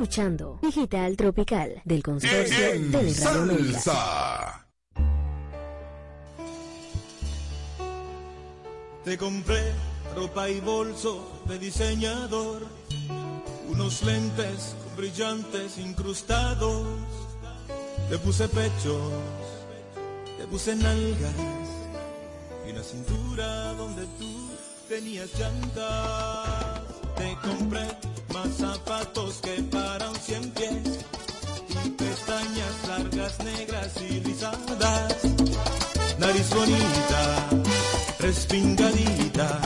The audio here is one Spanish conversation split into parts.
escuchando Digital Tropical del consorcio Salsa. Te compré ropa y bolso de diseñador, unos lentes brillantes incrustados. Te puse pechos, te puse nalgas y una cintura donde tú tenías llantas. Te compré zapatos que para un cien pies y pestañas largas, negras y rizadas, nariz bonita, respingadita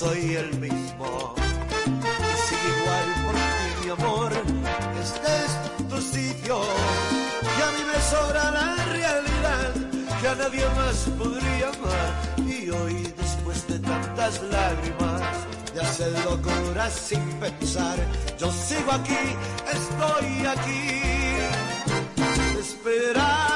soy el mismo. Y igual por ti, mi amor, este es tu sitio. Y a mí la realidad que a nadie más podría amar. Y hoy, después de tantas lágrimas, de hacer locura sin pensar, yo sigo aquí, estoy aquí, esperándote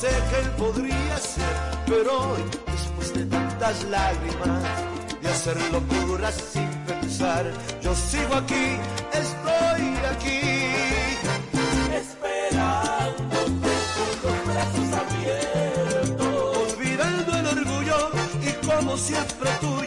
sé qué podría ser, pero hoy, después de tantas lágrimas, de hacer locuras sin pensar, yo sigo aquí, estoy aquí. Esperándote con los brazos abiertos, olvidando el orgullo y como siempre tuyo,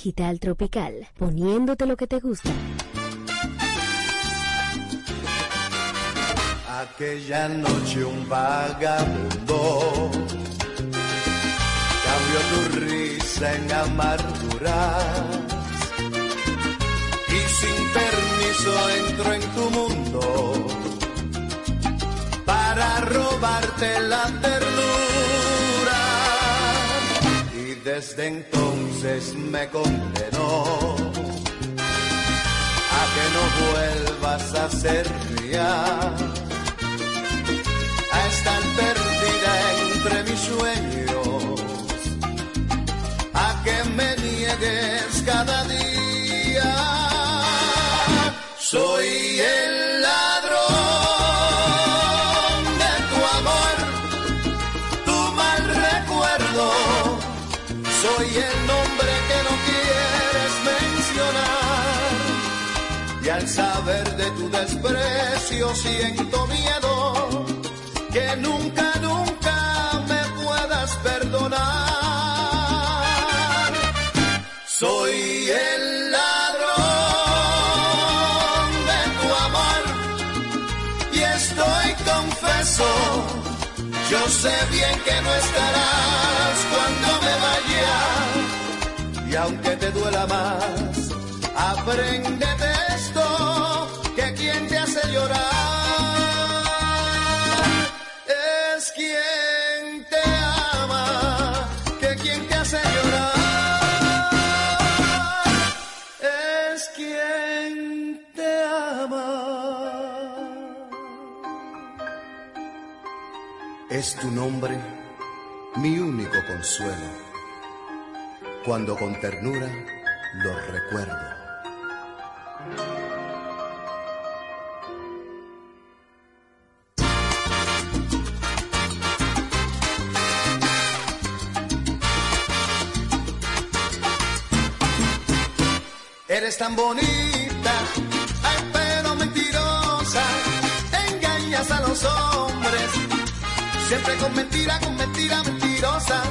Digital Tropical, poniéndote lo que te gusta. Aquella noche un vagabundo cambió tu risa en amarguras y sin permiso entró en tu mundo para robarte la ternura y desde entonces me condenó a que no vuelvas a ser mía. A estar perdida entre mis sueños desprecio siento miedo que nunca, nunca me puedas perdonar. Soy el ladrón de tu amor y estoy confeso. Yo sé bien que no estarás cuando me vaya y aunque te duela más, apréndete esto es quien te ama, que quien te hace llorar es quien te ama. Es tu nombre mi único consuelo. Cuando con ternura lo recuerdo. Eres tan bonita, ay, pero mentirosa. Engañas a los hombres, siempre con mentira, con mentira mentirosa.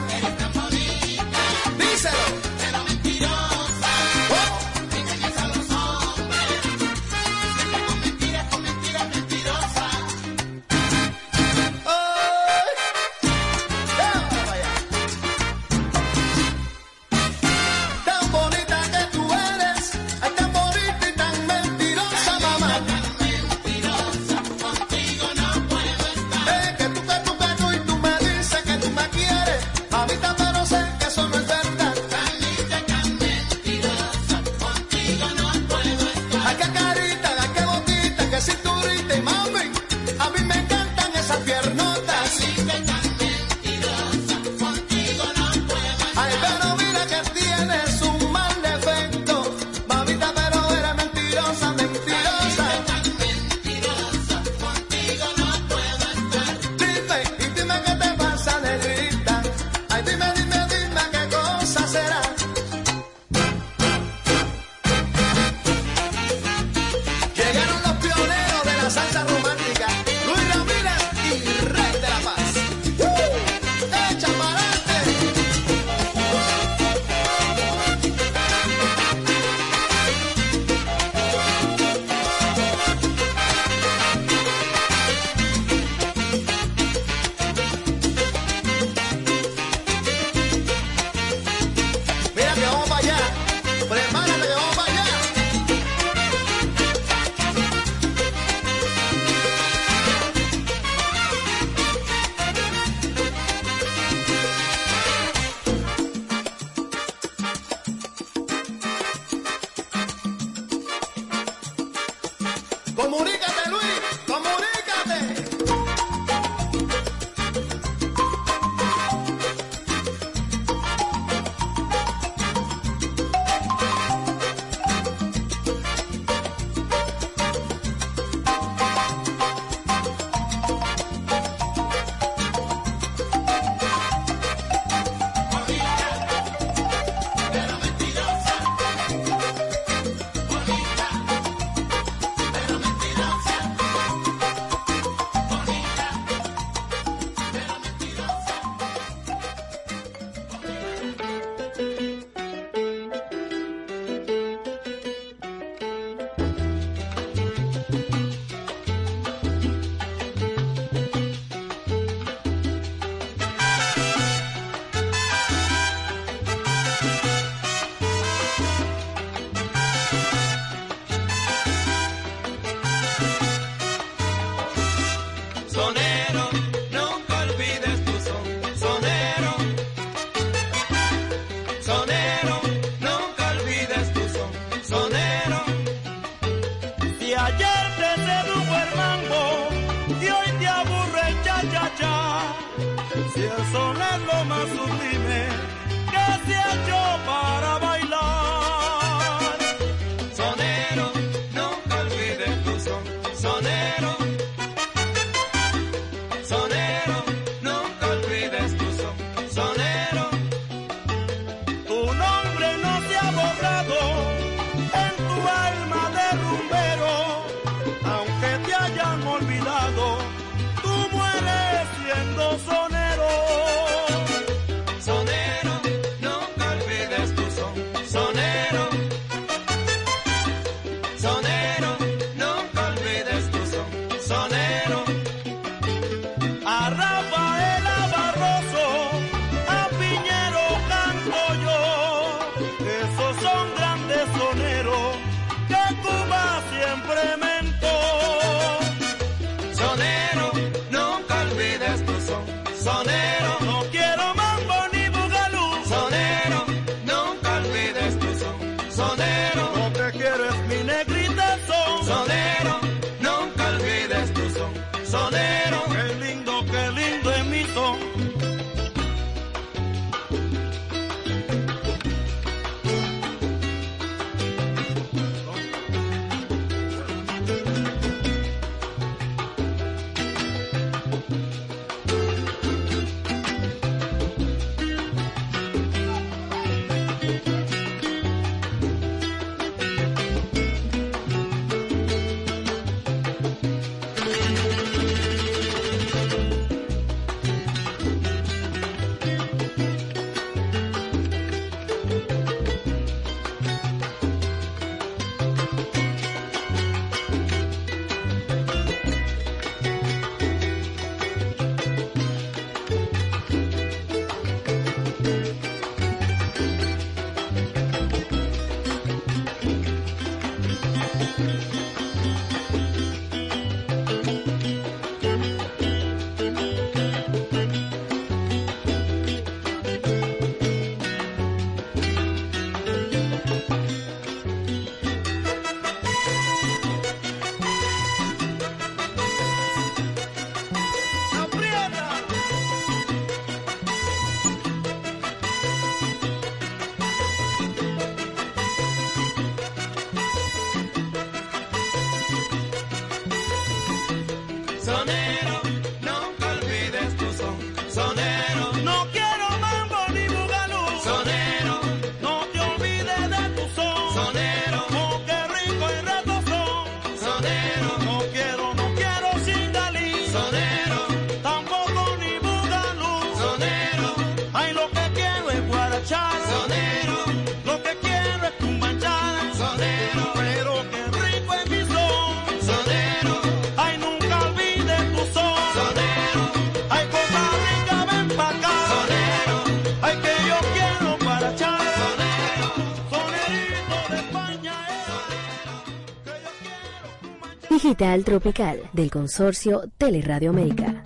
Tropical del consorcio Teleradio América.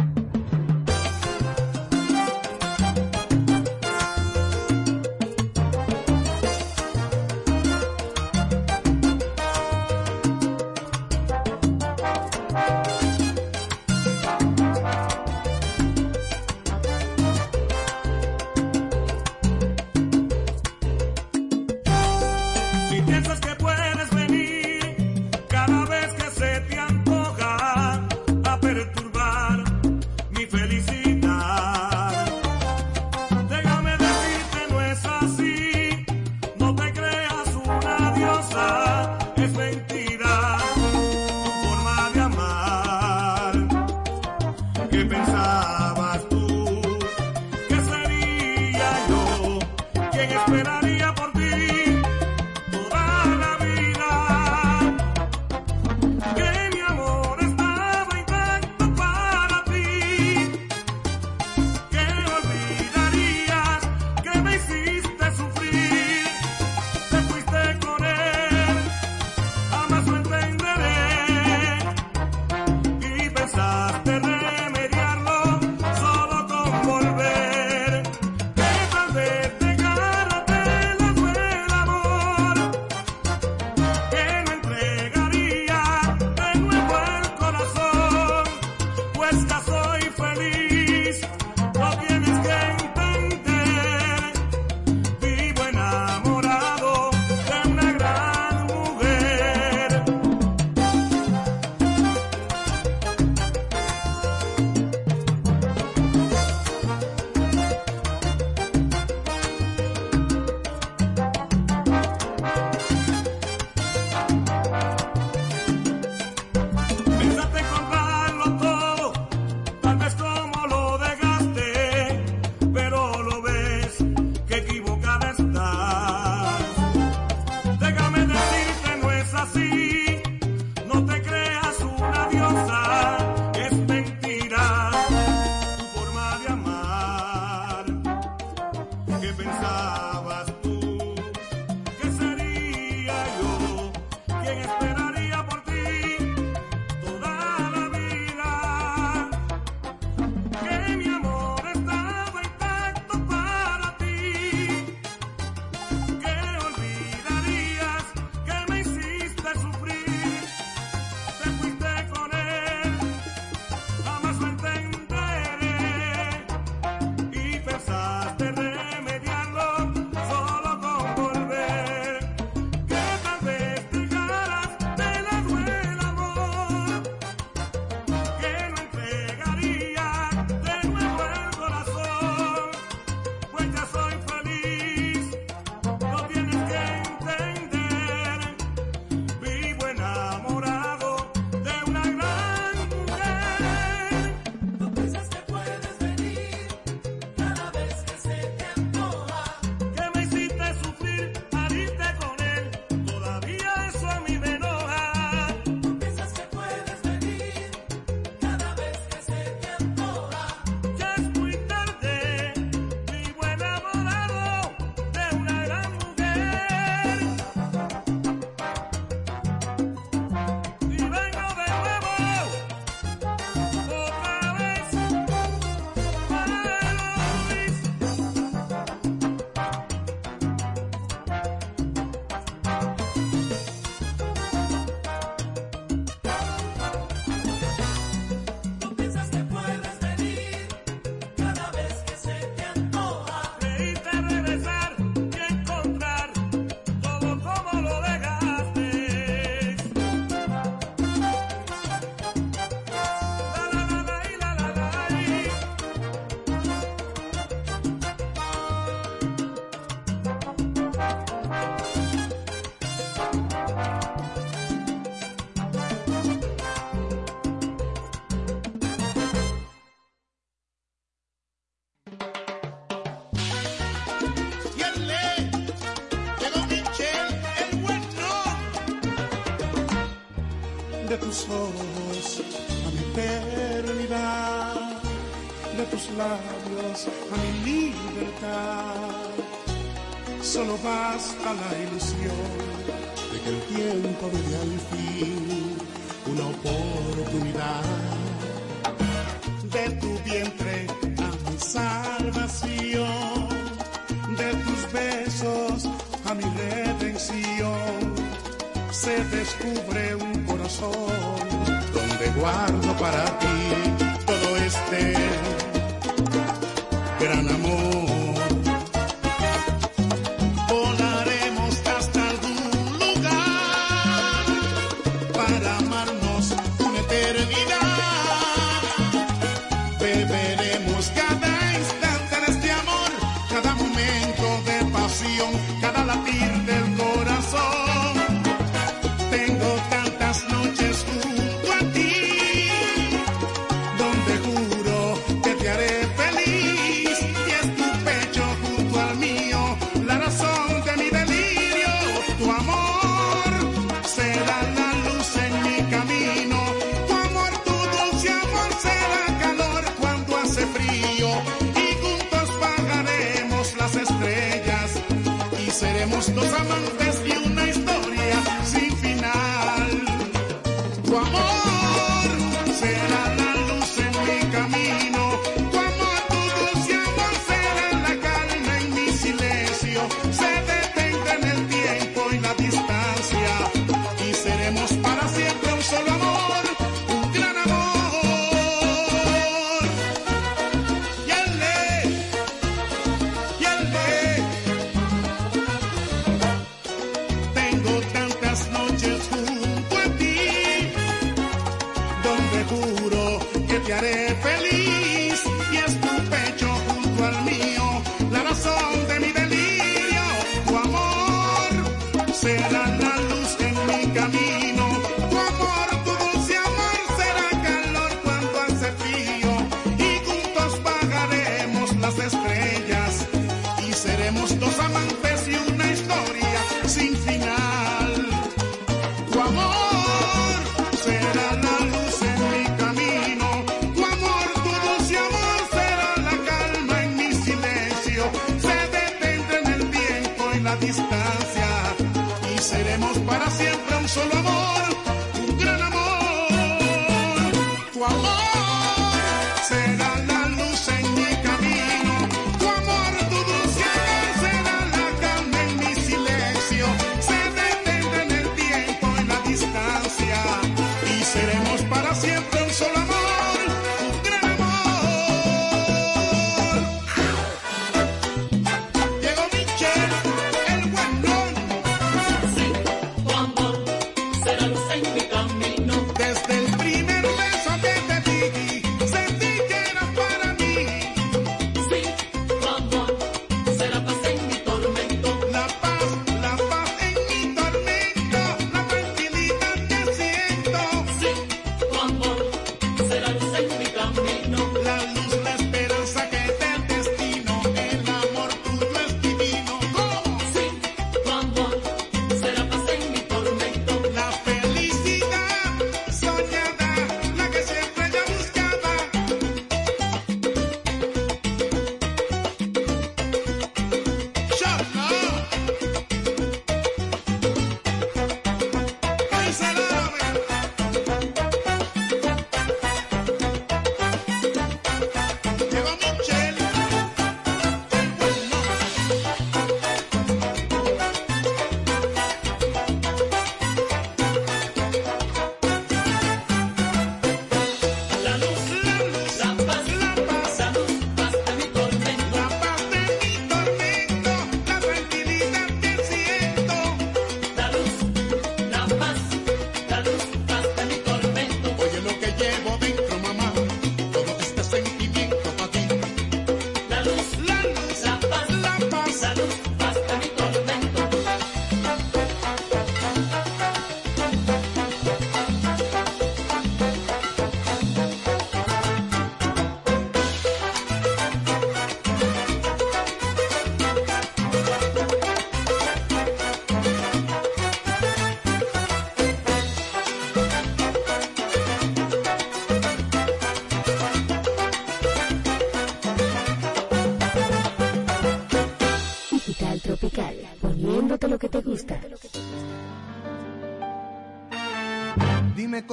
Basta la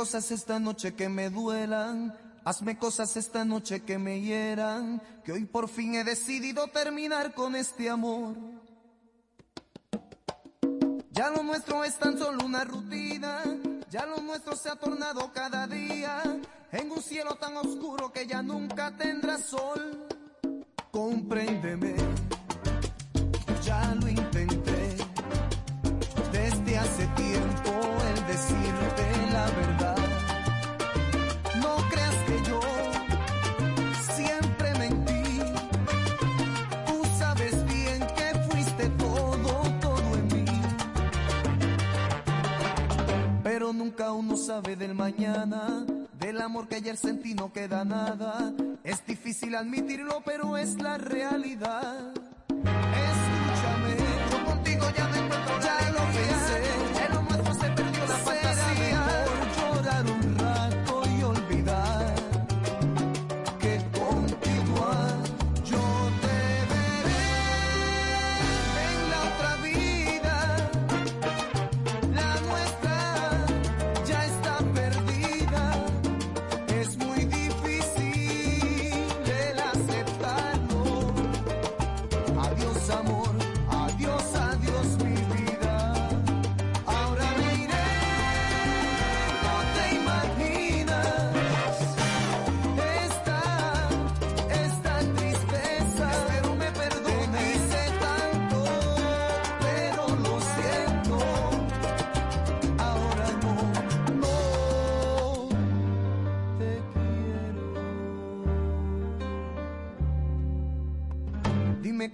cosas esta noche que me duelan. Hazme cosas esta noche que me hieran. Que hoy por fin he decidido terminar con este amor. Ya lo nuestro es tan solo una rutina. Ya lo nuestro se ha tornado cada día en un cielo tan oscuro que ya nunca tendrá sol. Compréndeme, ya lo sabe del mañana. Del amor que ayer sentí no queda nada. Es difícil admitirlo, pero es la realidad.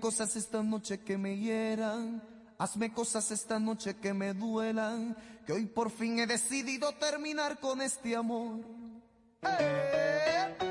Cosas esta noche que me hieran. Hazme cosas esta noche que me duelan. Que hoy por fin he decidido terminar con este amor. ¡Eh!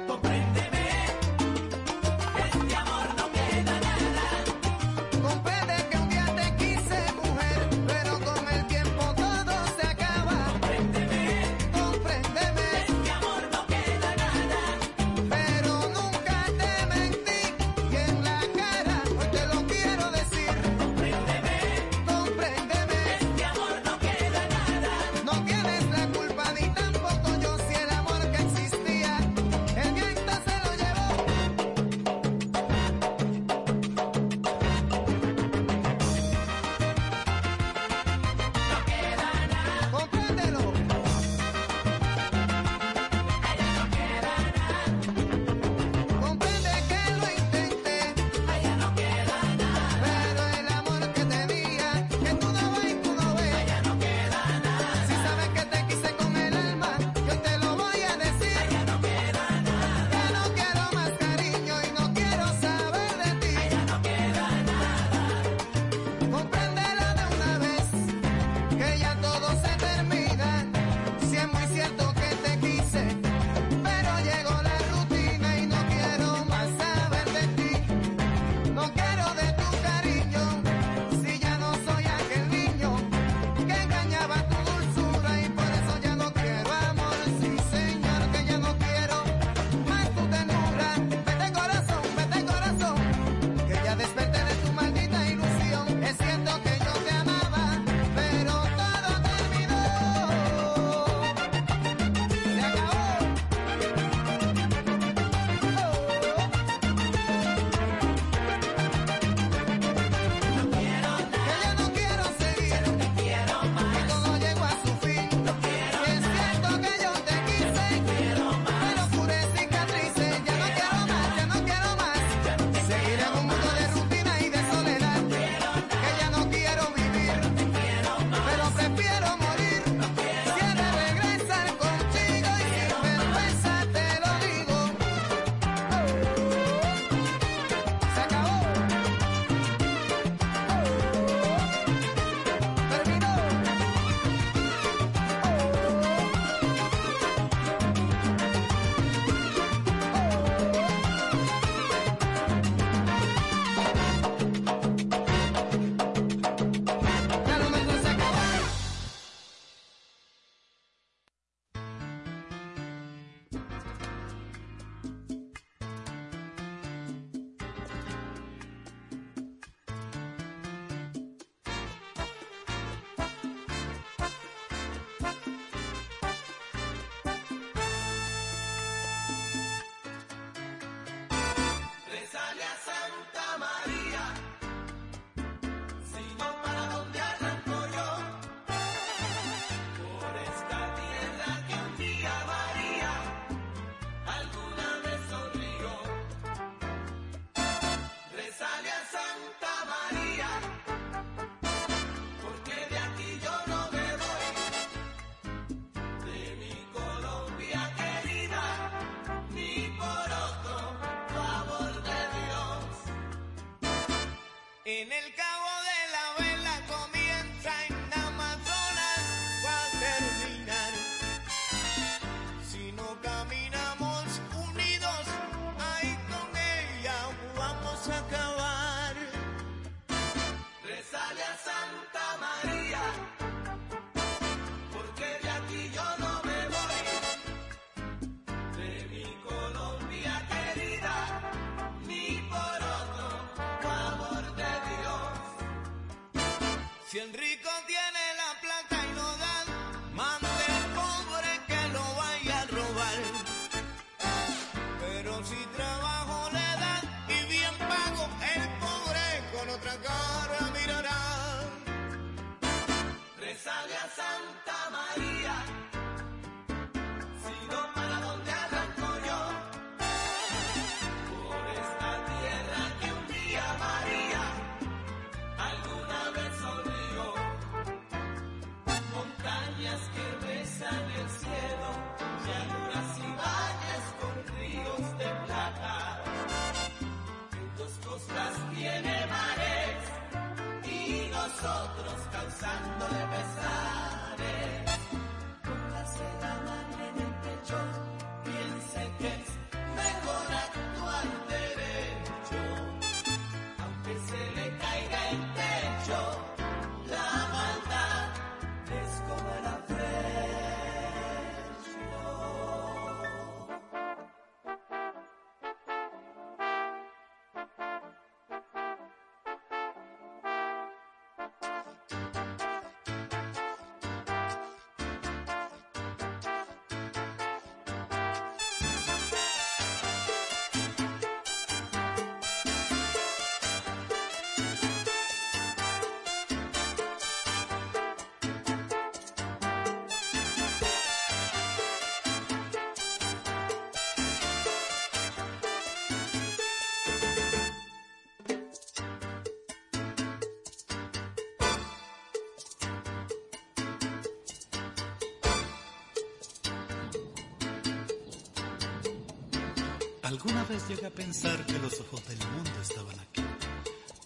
Alguna vez llegué a pensar que los ojos del mundo estaban aquí,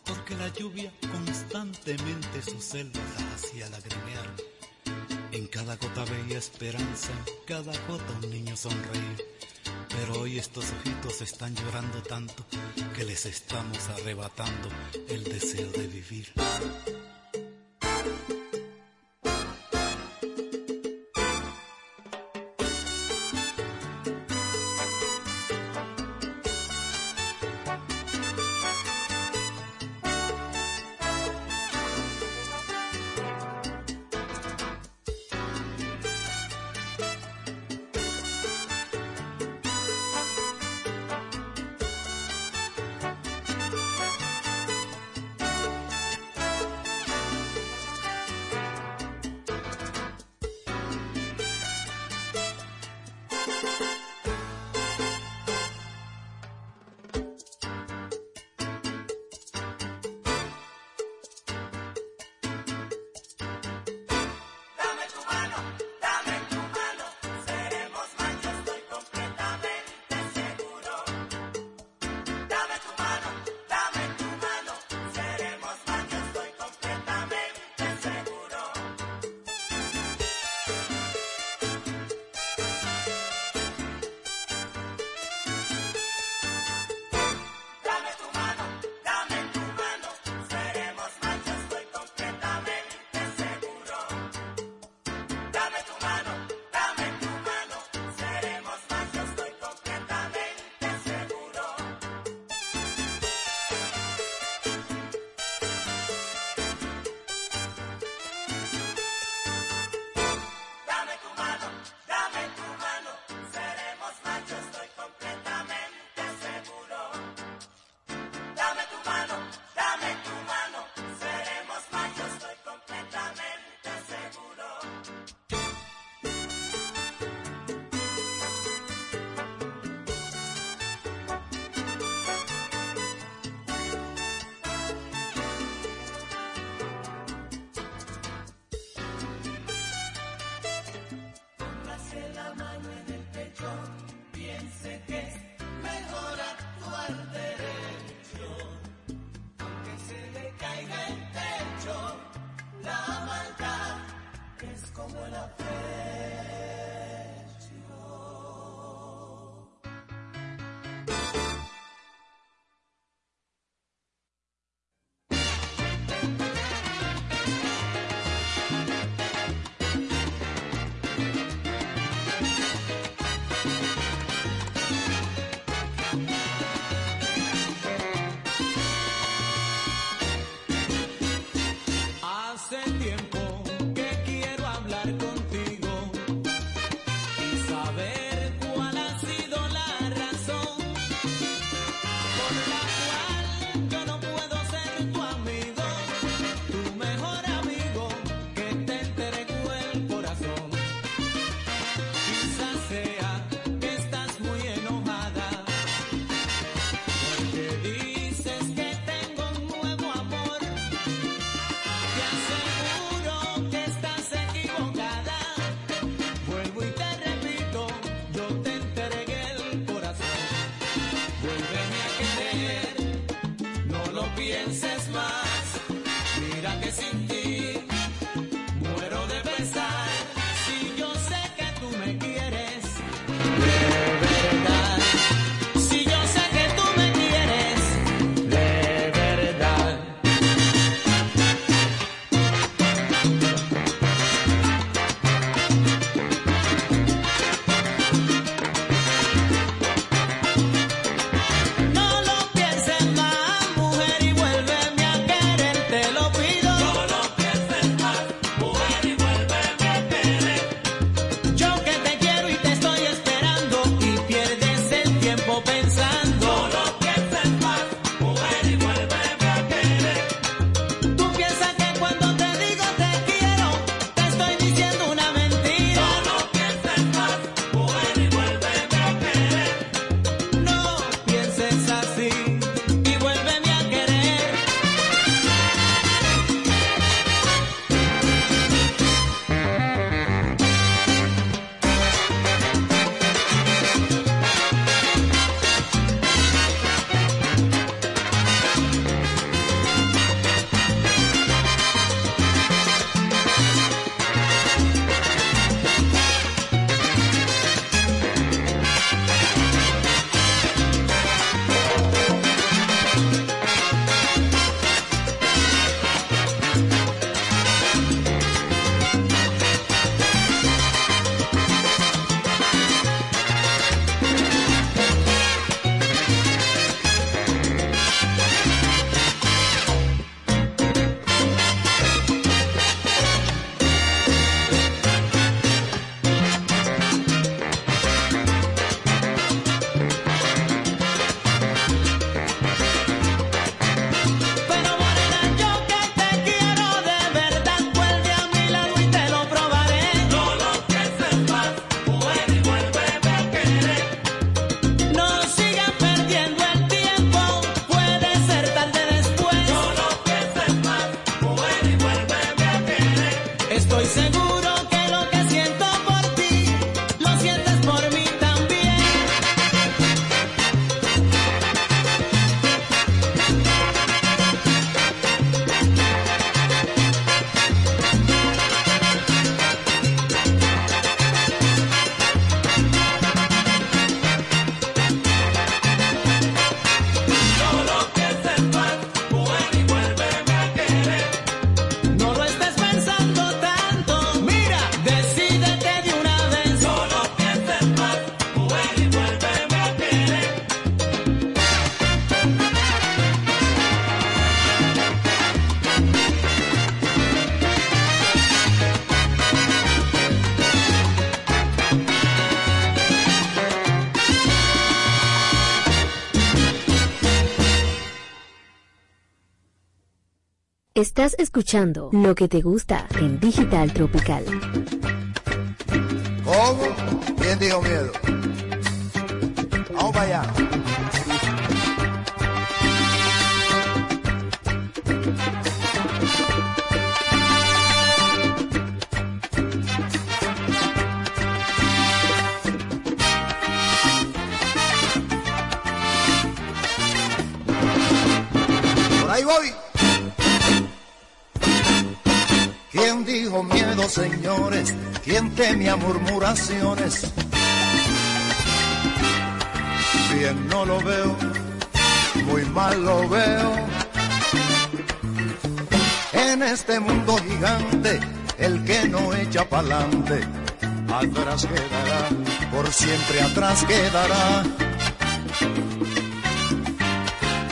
porque la lluvia constantemente sus selvas las hacía lagrimear. En cada gota veía esperanza, en cada gota un niño sonreír. Pero hoy estos ojitos están llorando tanto que les estamos arrebatando el deseo de vivir. Estás escuchando lo que te gusta en Digital Tropical. ¿Cómo? ¿Quién dijo miedo? Murmuraciones? Bien no lo veo, muy mal lo veo. En este mundo gigante, el que no echa pa'lante, atrás quedará, por siempre atrás quedará.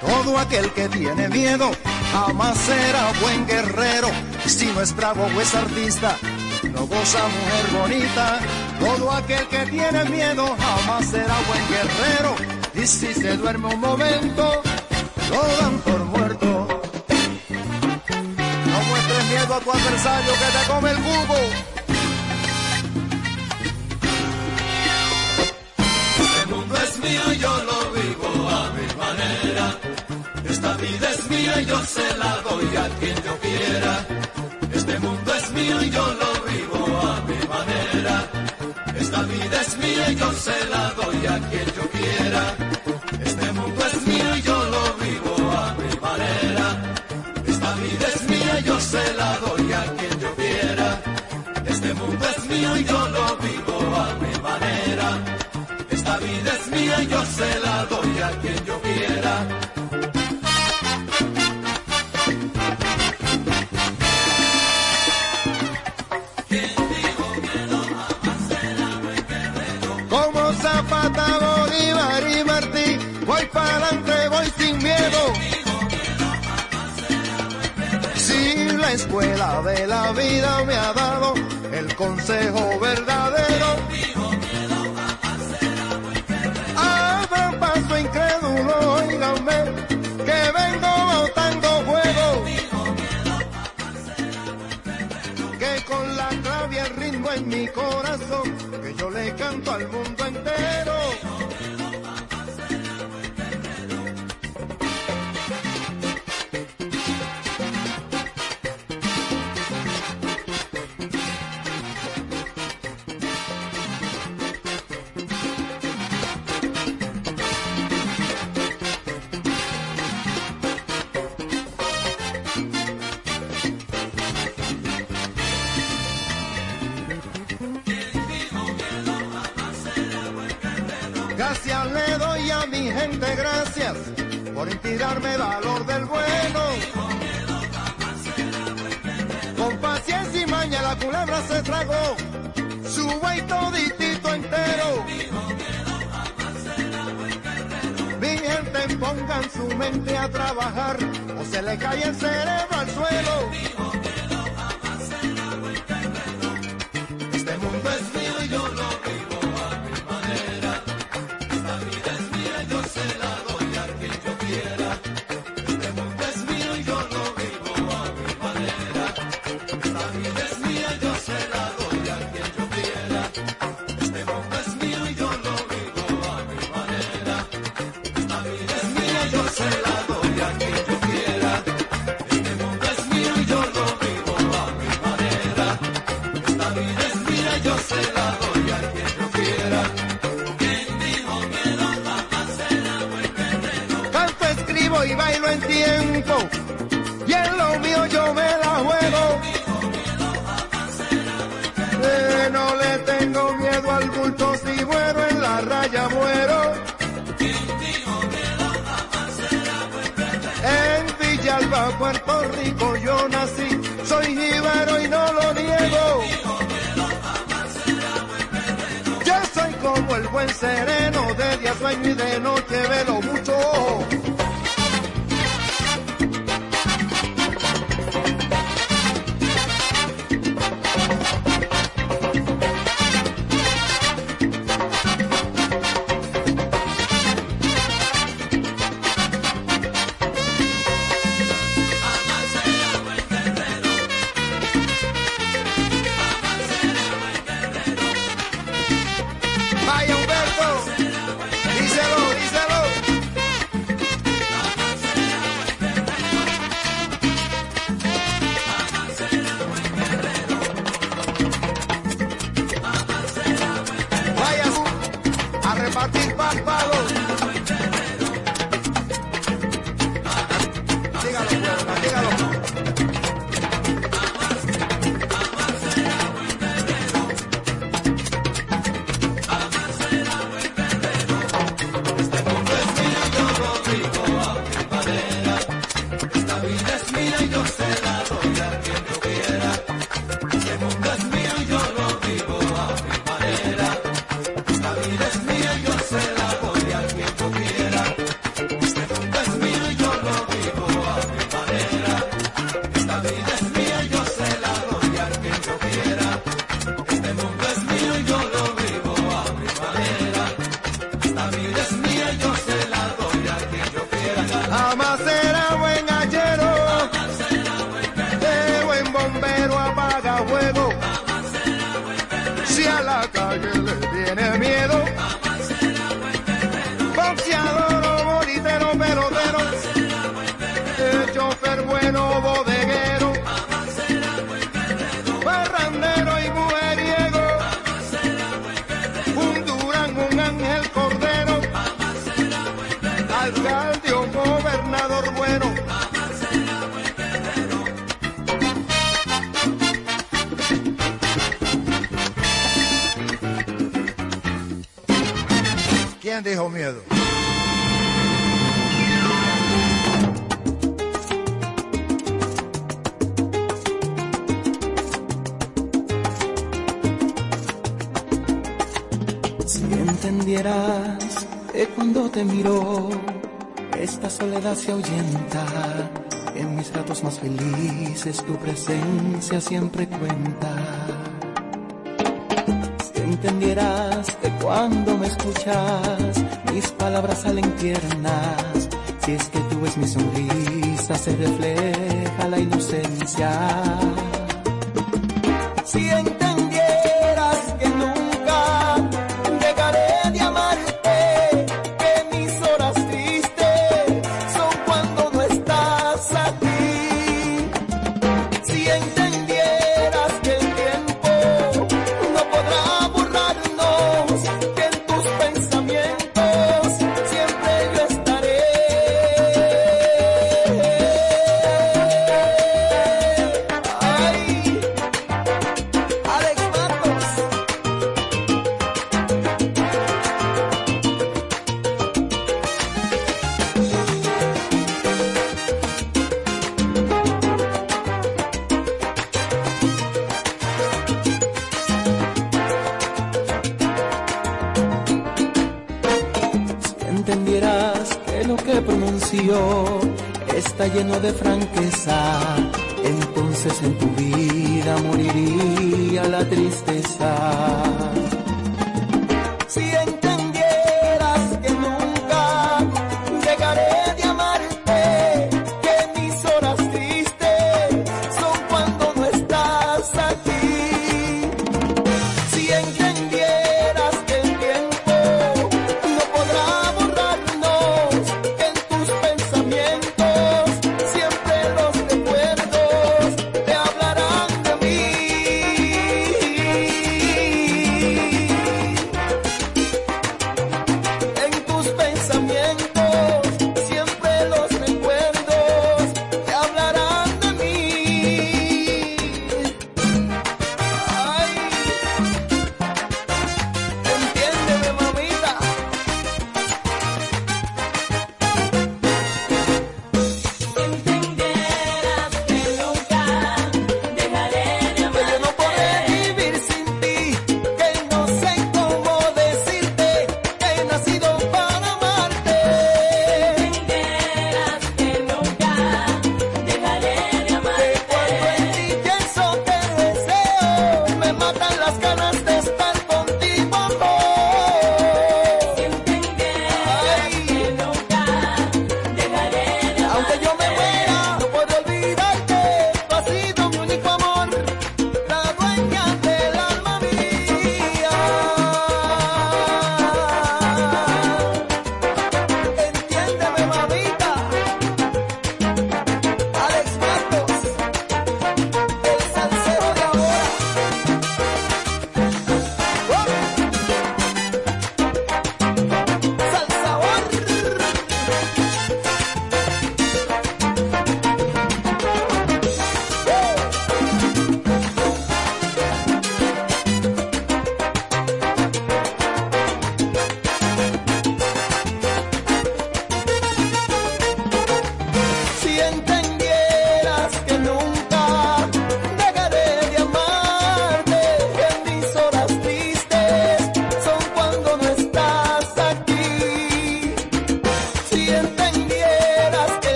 Todo aquel que tiene miedo jamás será buen guerrero. Si no es bravo o es artista, no goza mujer bonita. Todo aquel que tiene miedo jamás será buen guerrero. Y si se duerme un momento, lo dan por muerto. No muestres miedo a tu adversario que te come el jugo. Este mundo es mío y yo lo vivo a mi manera. Esta vida es mía y yo se la doy a quien yo quiera. Este mundo es mío y yo lo mi manera. Esta vida es mía y yo se la doy a quien yo quiera. Este mundo es mío y yo lo vivo a mi manera. Esta vida es mía y yo se la doy a quien yo quiera. Este mundo es mío y yo lo vivo a mi manera. Esta vida es mía y yo se la doy a quien yo quiera. Escuela de la vida me ha dado el consejo verdadero. Abran paso incrédulo, oíganme, que vengo botando fuego. Que con la y el ritmo en mi corazón, que yo le canto al mundo entero. Mente a trabajar o se le cae el cerebro al suelo. nada se ahuyenta. En mis ratos más felices tu presencia siempre cuenta. Si entendieras que cuando me escuchas mis palabras salen tiernas. Si es que tú ves mi sonrisa se refleja la inocencia. Si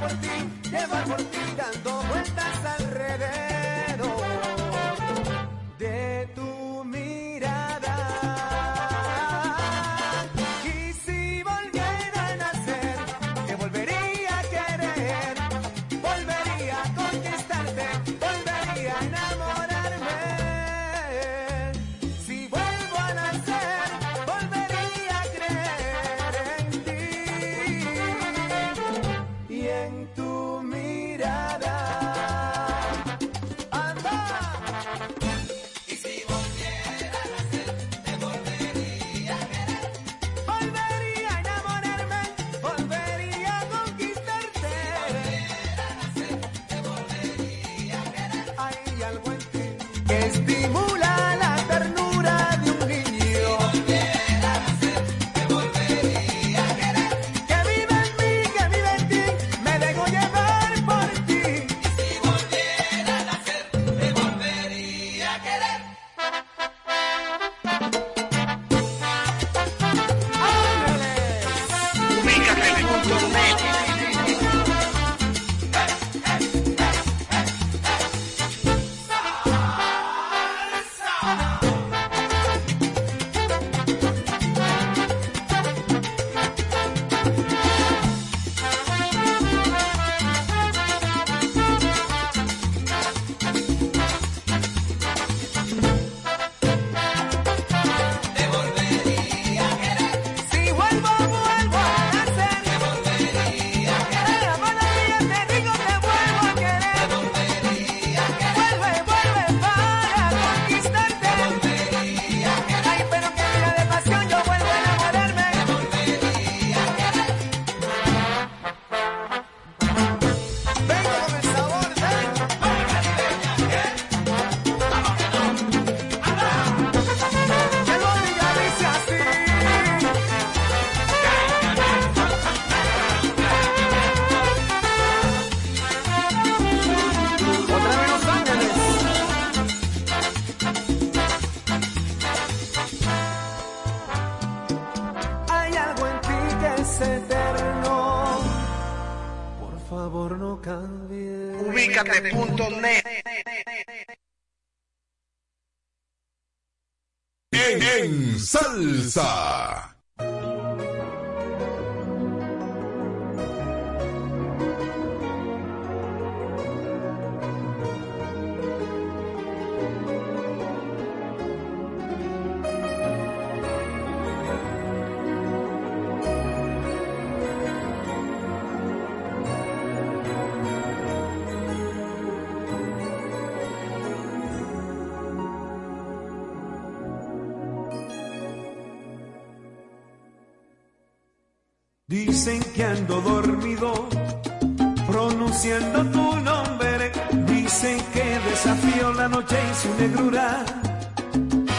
por ti, llevar por ti. Net que desafió la noche y su negrura,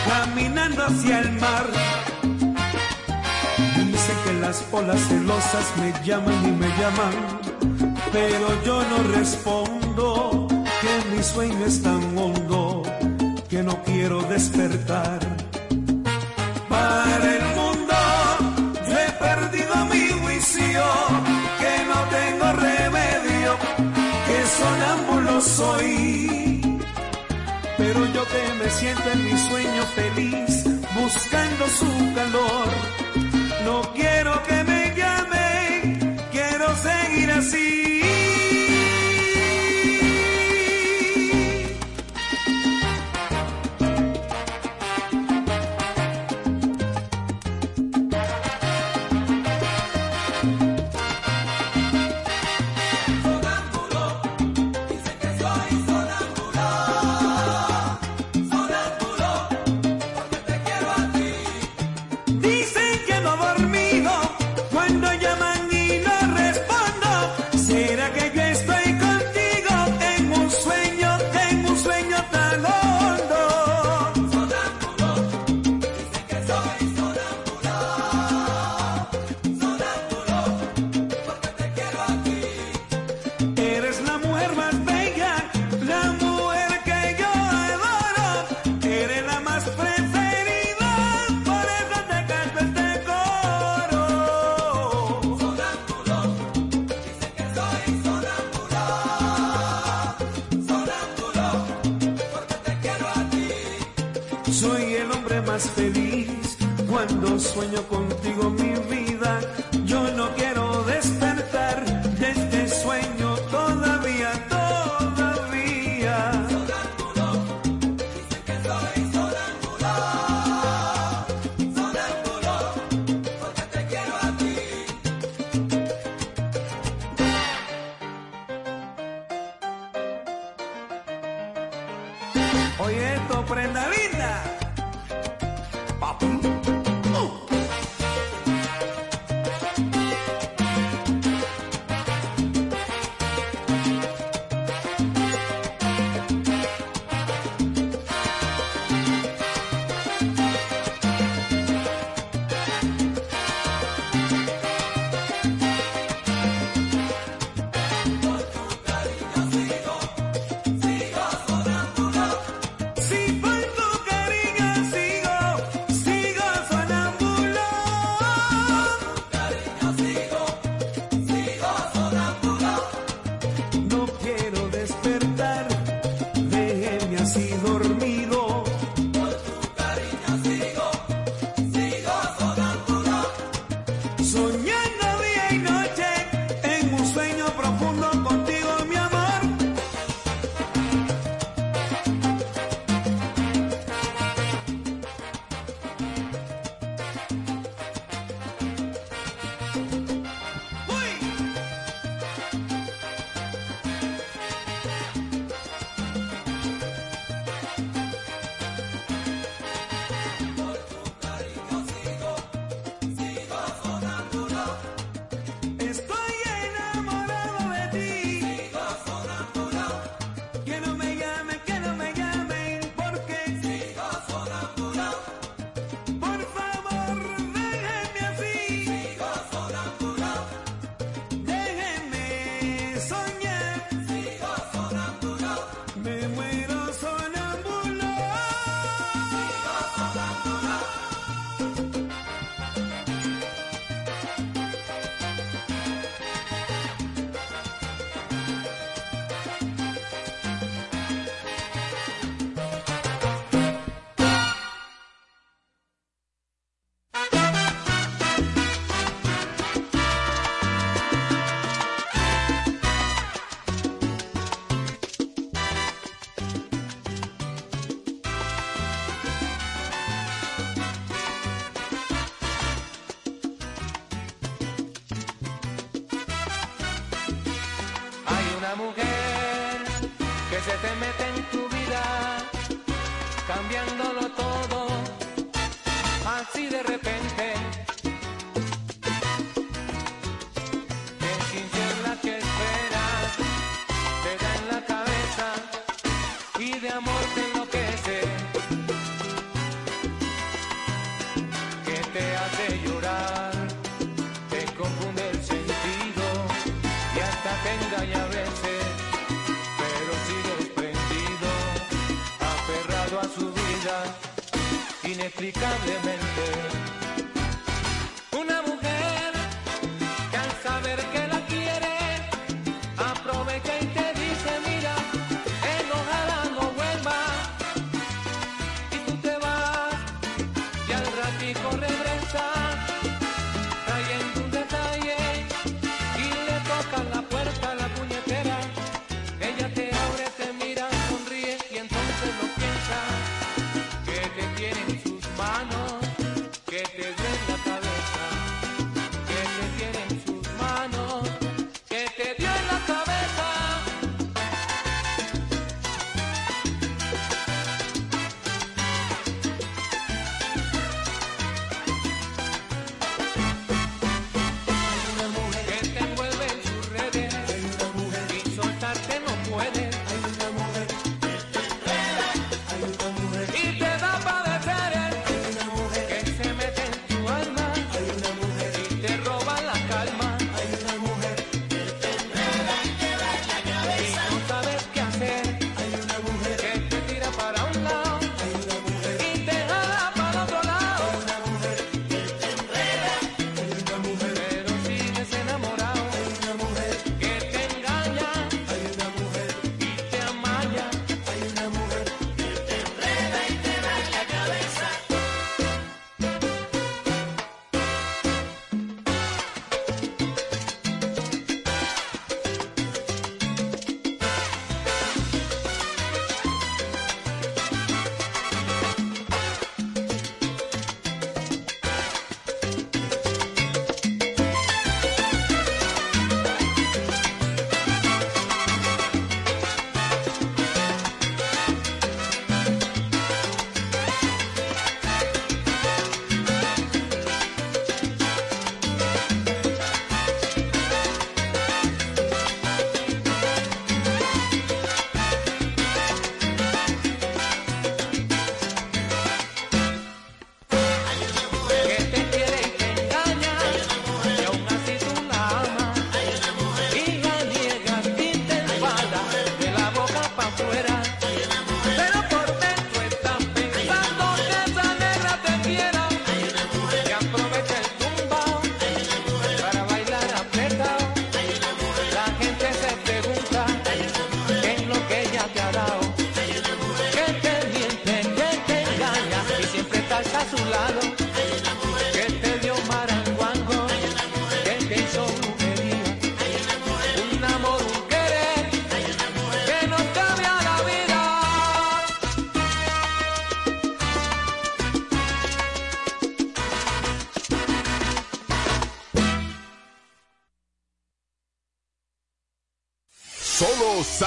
caminando hacia el mar. Dice que las olas celosas me llaman y me llaman, pero yo no respondo, que mi sueño es tan hondo, que no quiero despertar. Para el mundo yo he perdido mi juicio, que no tengo remedio, que son amor no soy, pero yo que me siento en mi sueño feliz, buscando su calor. No quiero que me llamen, quiero seguir así.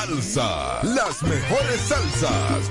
Las mejores salsas.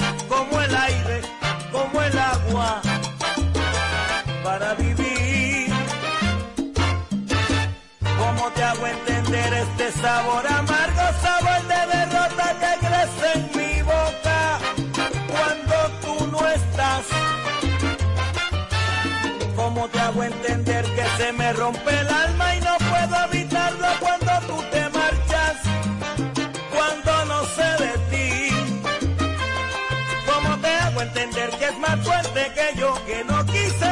sabor amargo, sabor de derrota que crece en mi boca cuando tú no estás? ¿Cómo te hago entender que se me rompe el alma y no puedo evitarlo cuando tú te marchas? Cuando no sé de entender que es más fuerte que yo, que no quise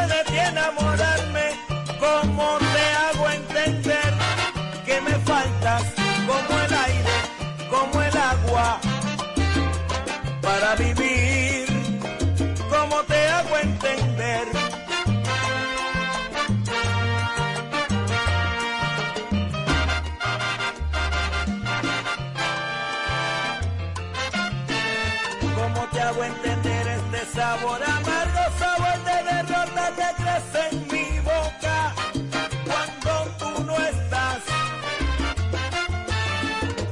sabor amargo, sabor de derrota que crece en mi boca cuando tú no estás.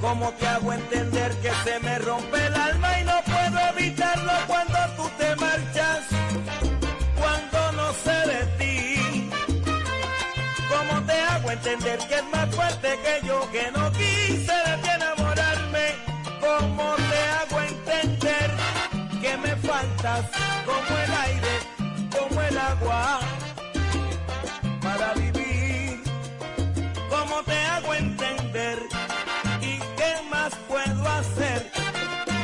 ¿Cómo te hago entender que se me rompe el alma y no puedo evitarlo cuando tú te marchas? Cuando no sé de ti. ¿Cómo te hago entender que es más fuerte que yo que no quise como el aire, como el agua para vivir. ¿Cómo te hago entender? ¿Y qué más puedo hacer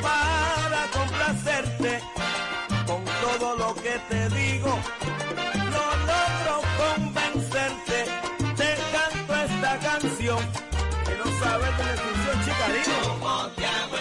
para complacerte con todo lo que te digo? No logro convencerte, te canto esta canción que no sabes de la chicarino. ¿Cómo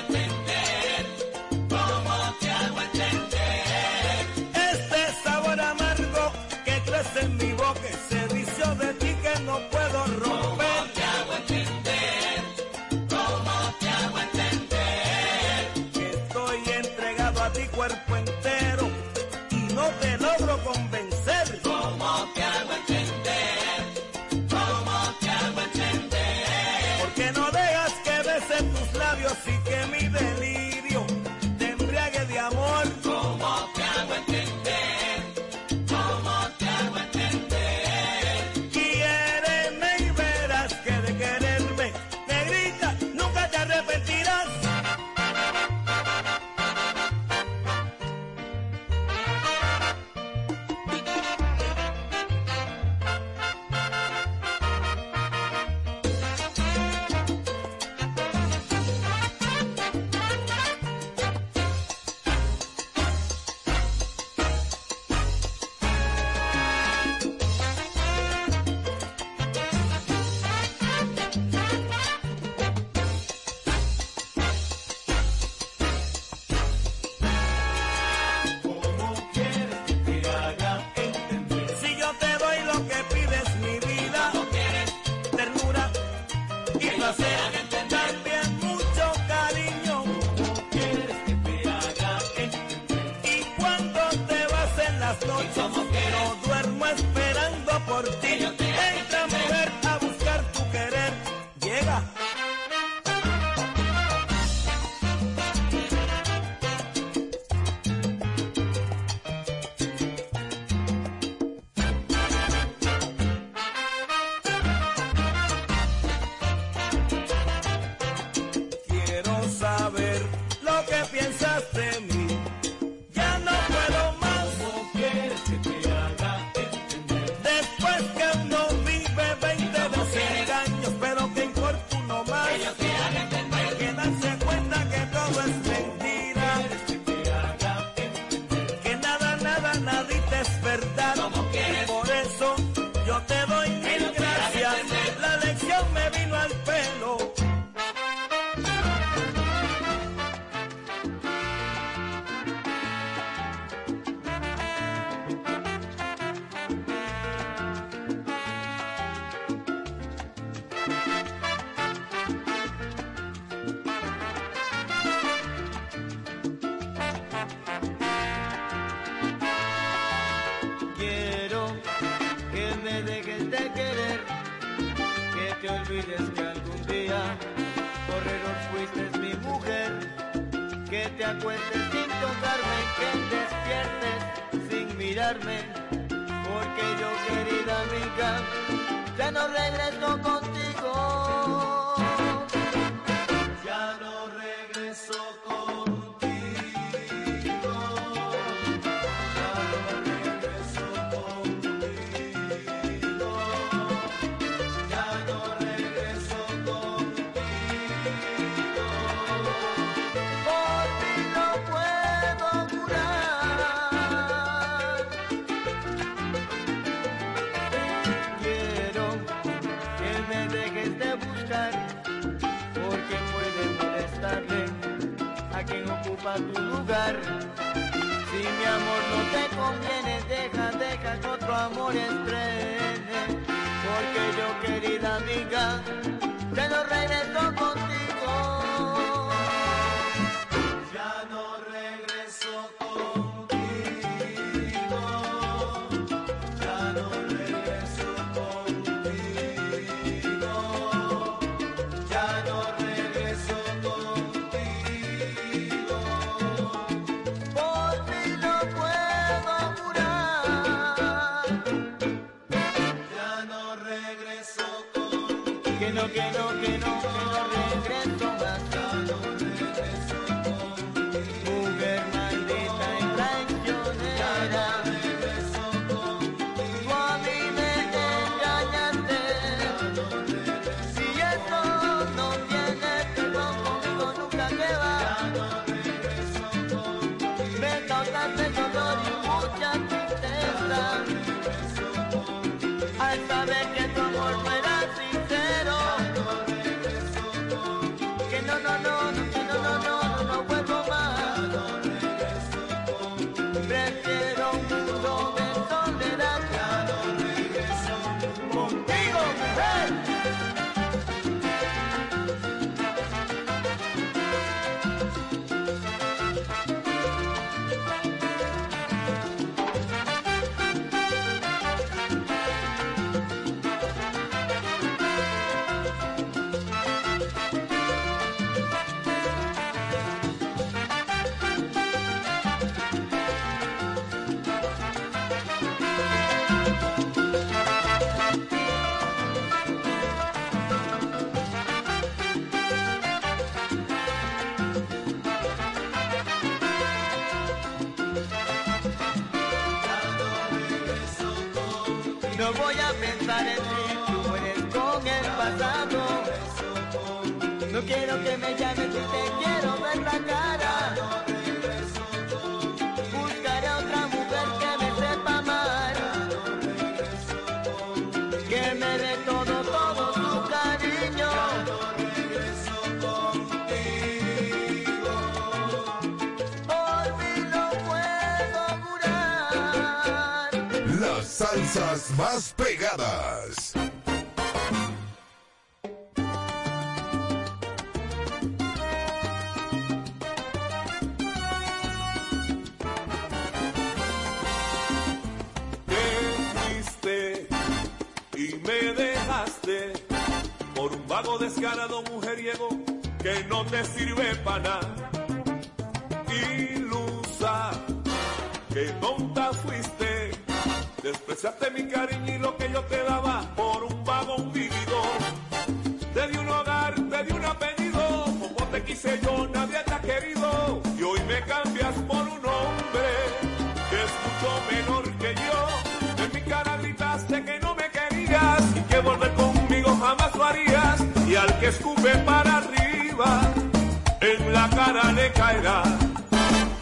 Бас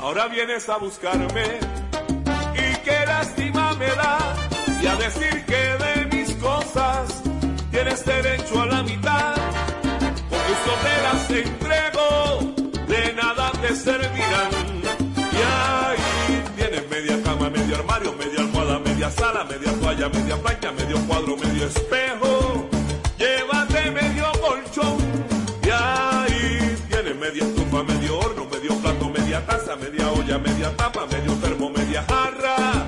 ahora vienes a buscarme. Y qué lástima me da y a decir que de mis cosas tienes derecho a la mitad, porque yo te entrego, de nada te servirán. Y ahí tienes media cama, medio armario, media almohada, media sala, media toalla, media plancha, medio cuadro, medio espejo. media tapa, medio termo, media jarra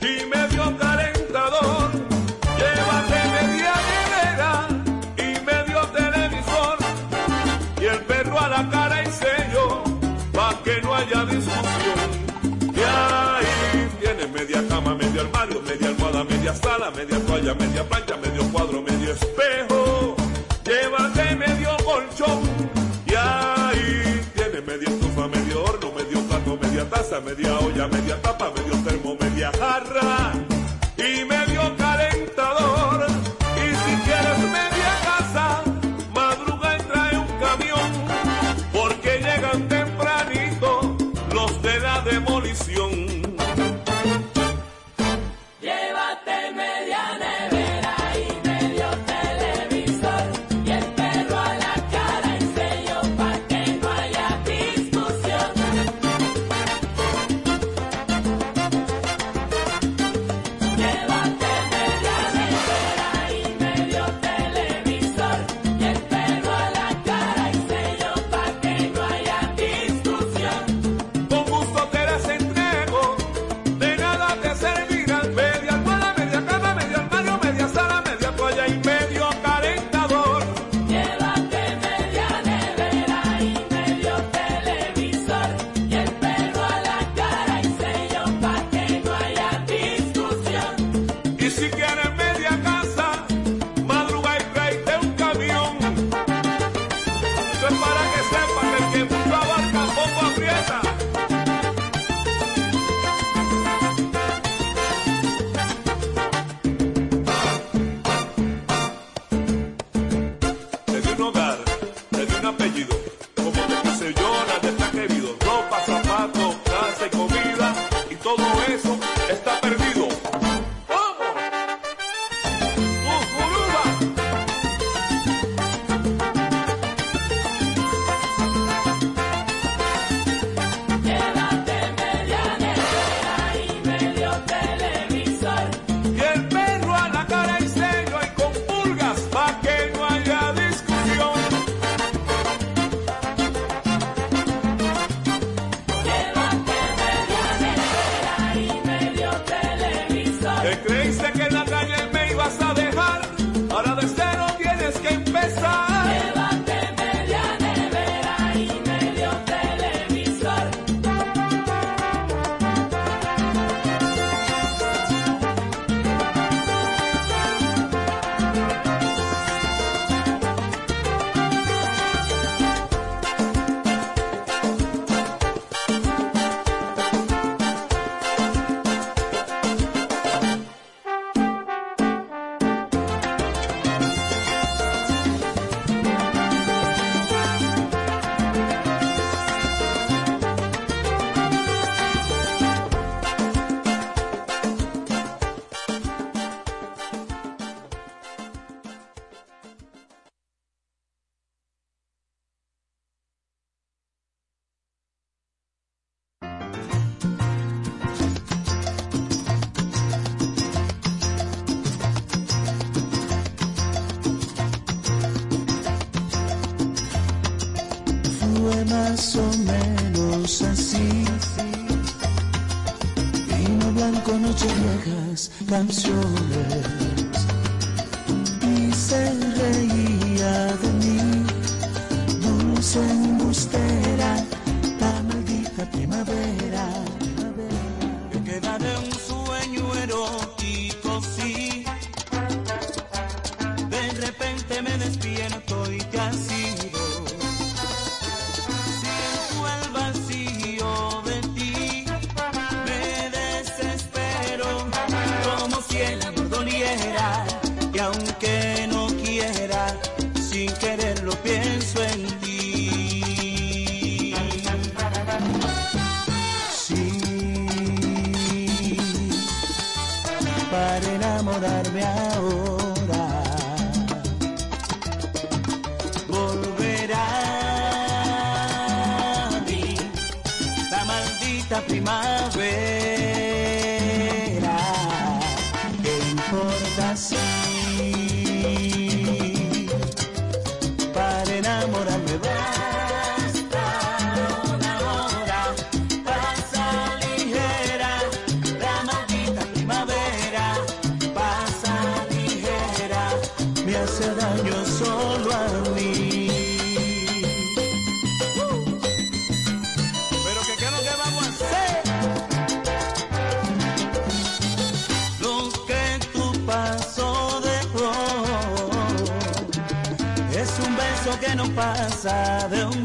y medio calentador. Llévate media nevera y medio televisor y el perro a la cara y sello pa' que no haya discusión. Y ahí tienes media cama, medio armario, media almohada, media sala, media toalla, media plancha media olla, media tapa, medio termo, media jarra un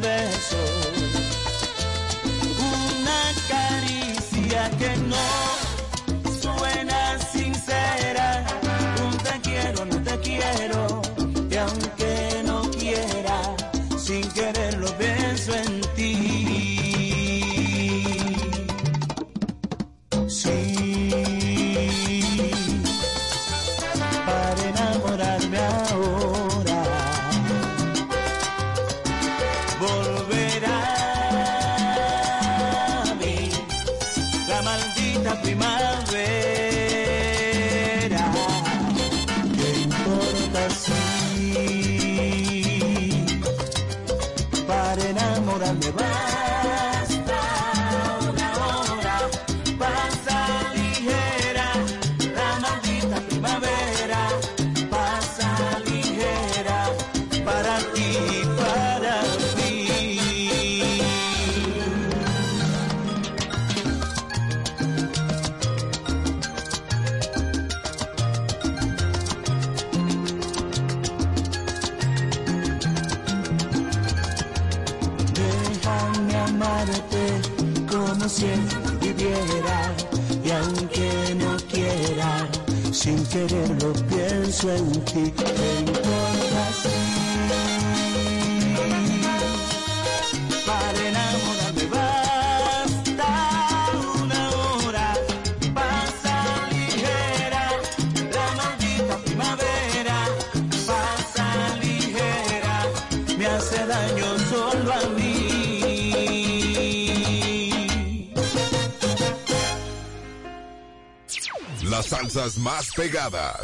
más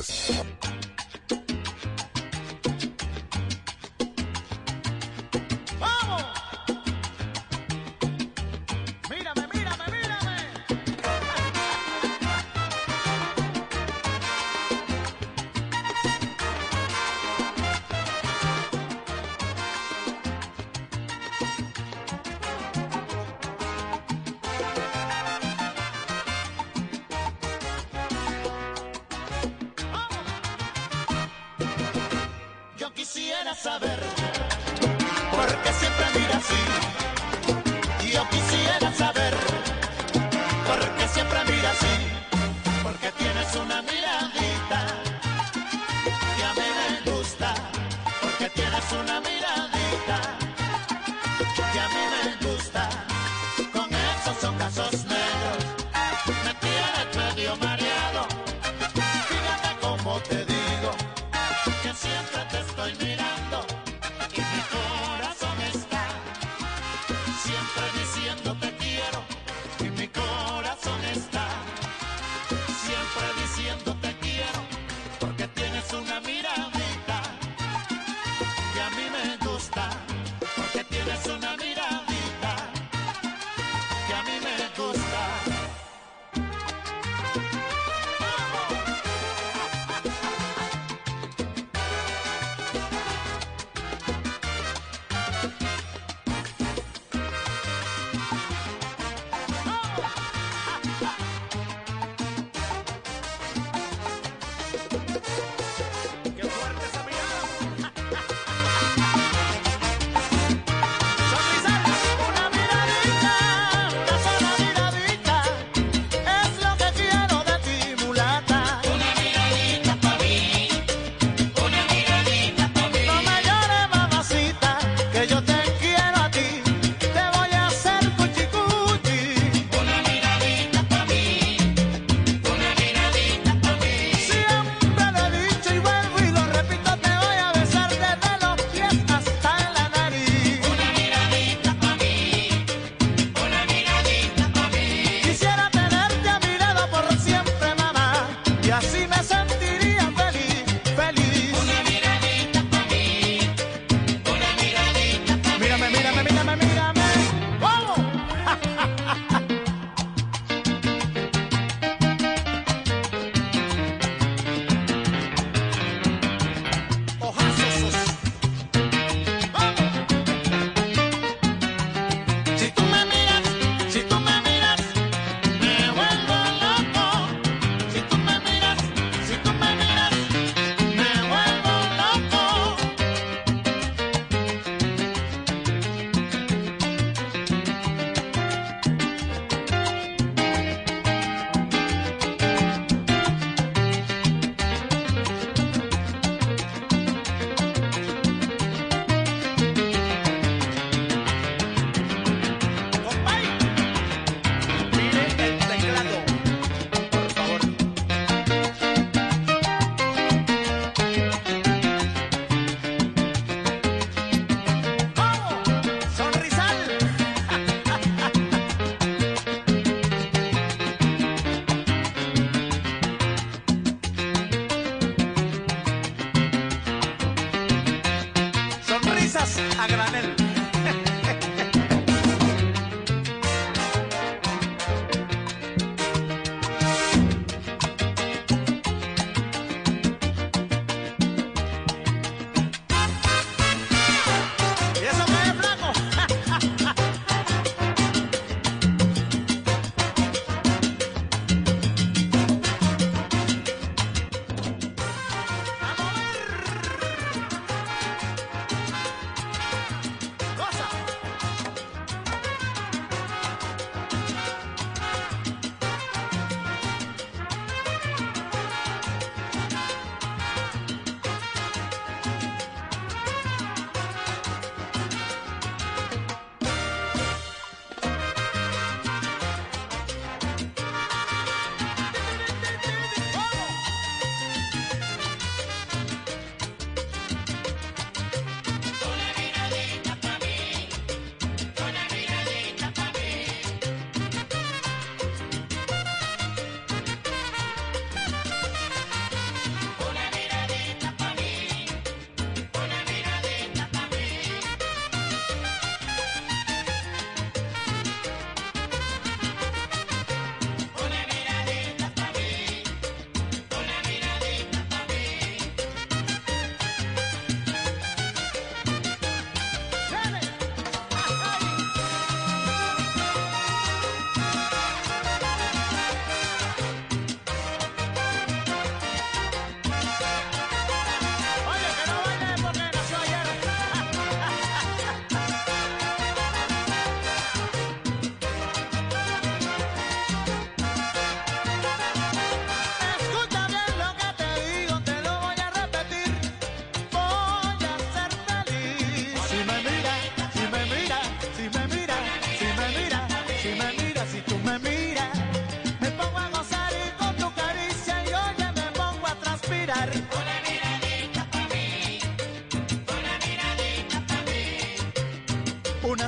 esos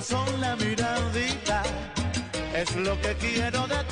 Una sola miradita es lo que quiero de ti.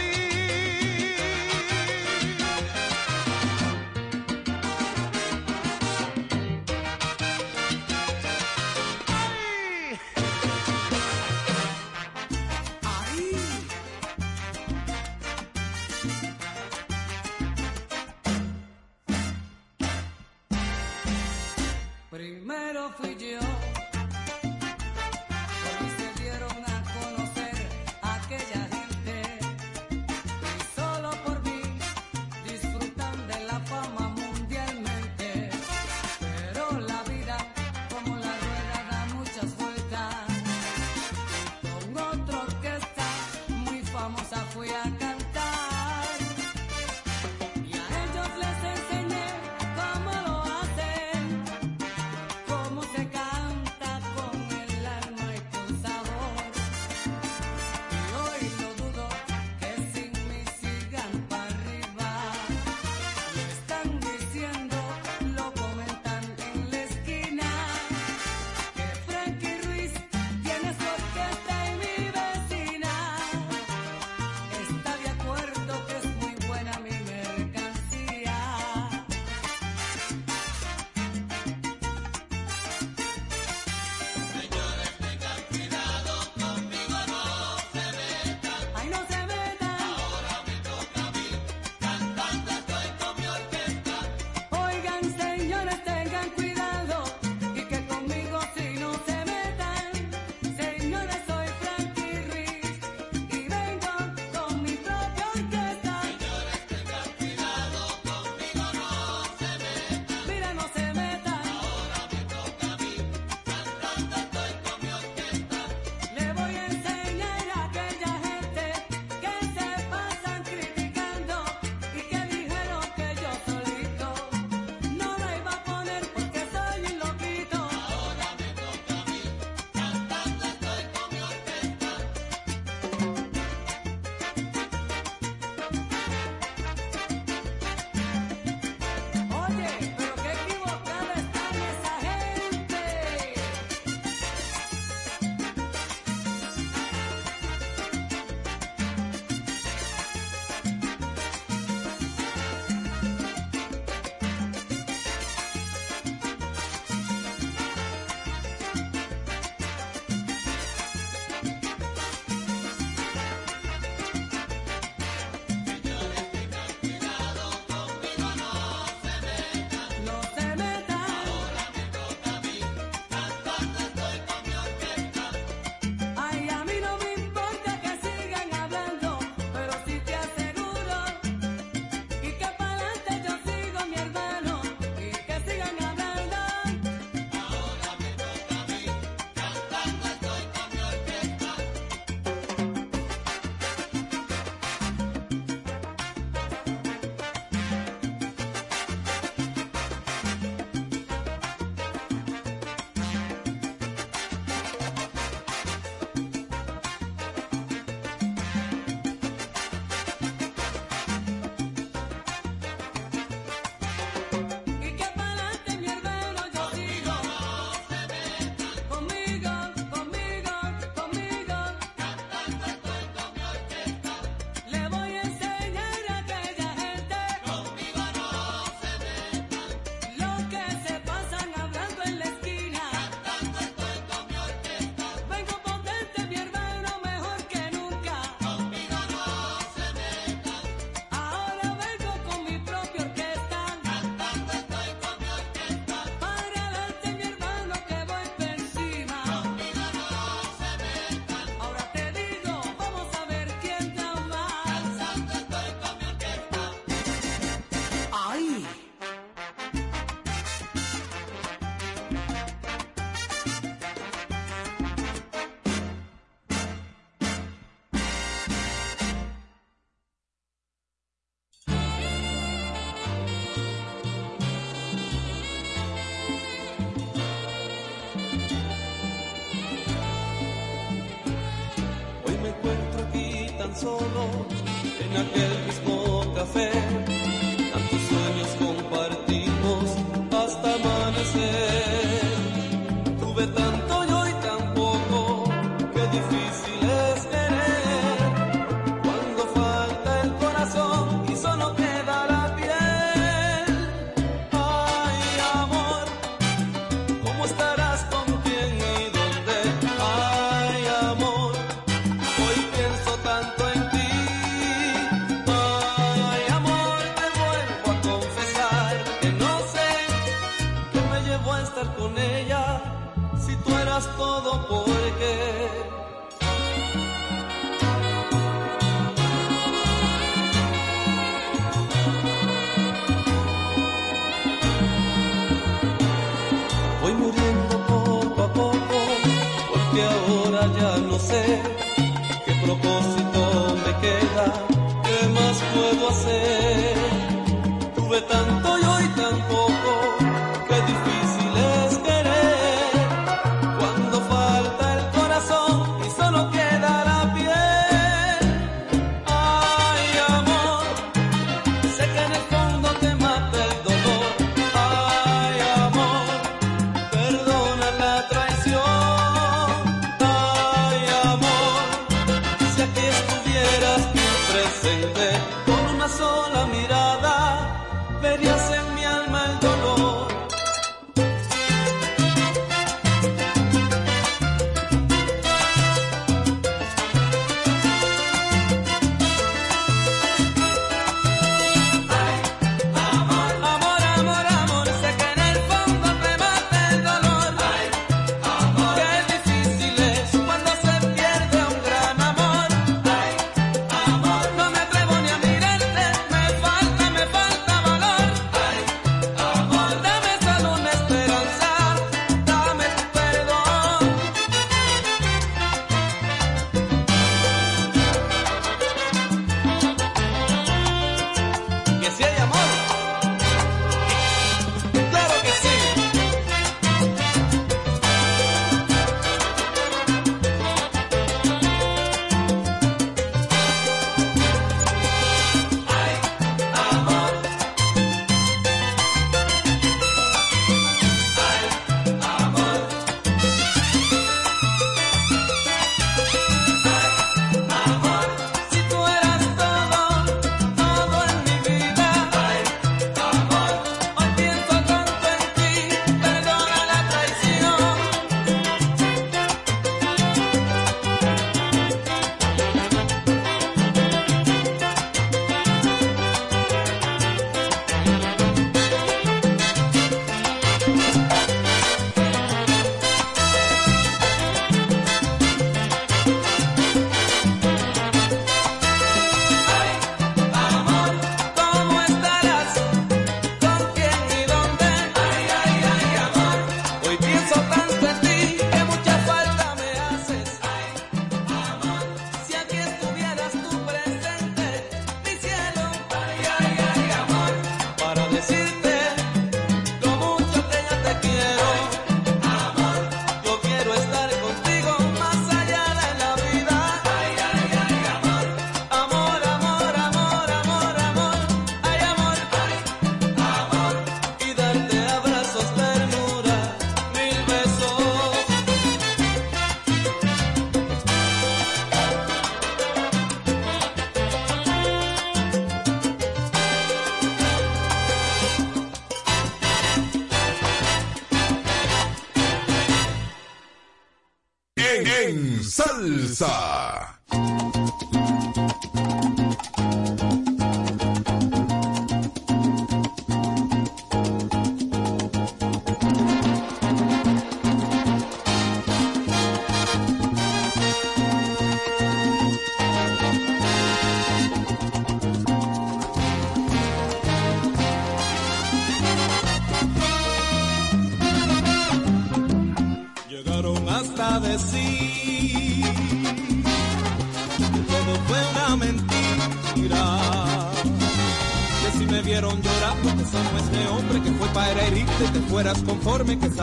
Salsa.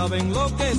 Saben lo que